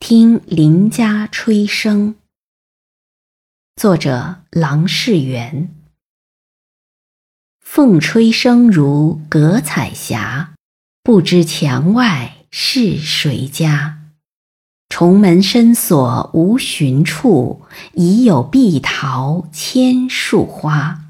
听邻家吹笙。作者：郎世元。凤吹声如隔彩霞，不知墙外是谁家。重门深锁无寻处，已有碧桃千树花。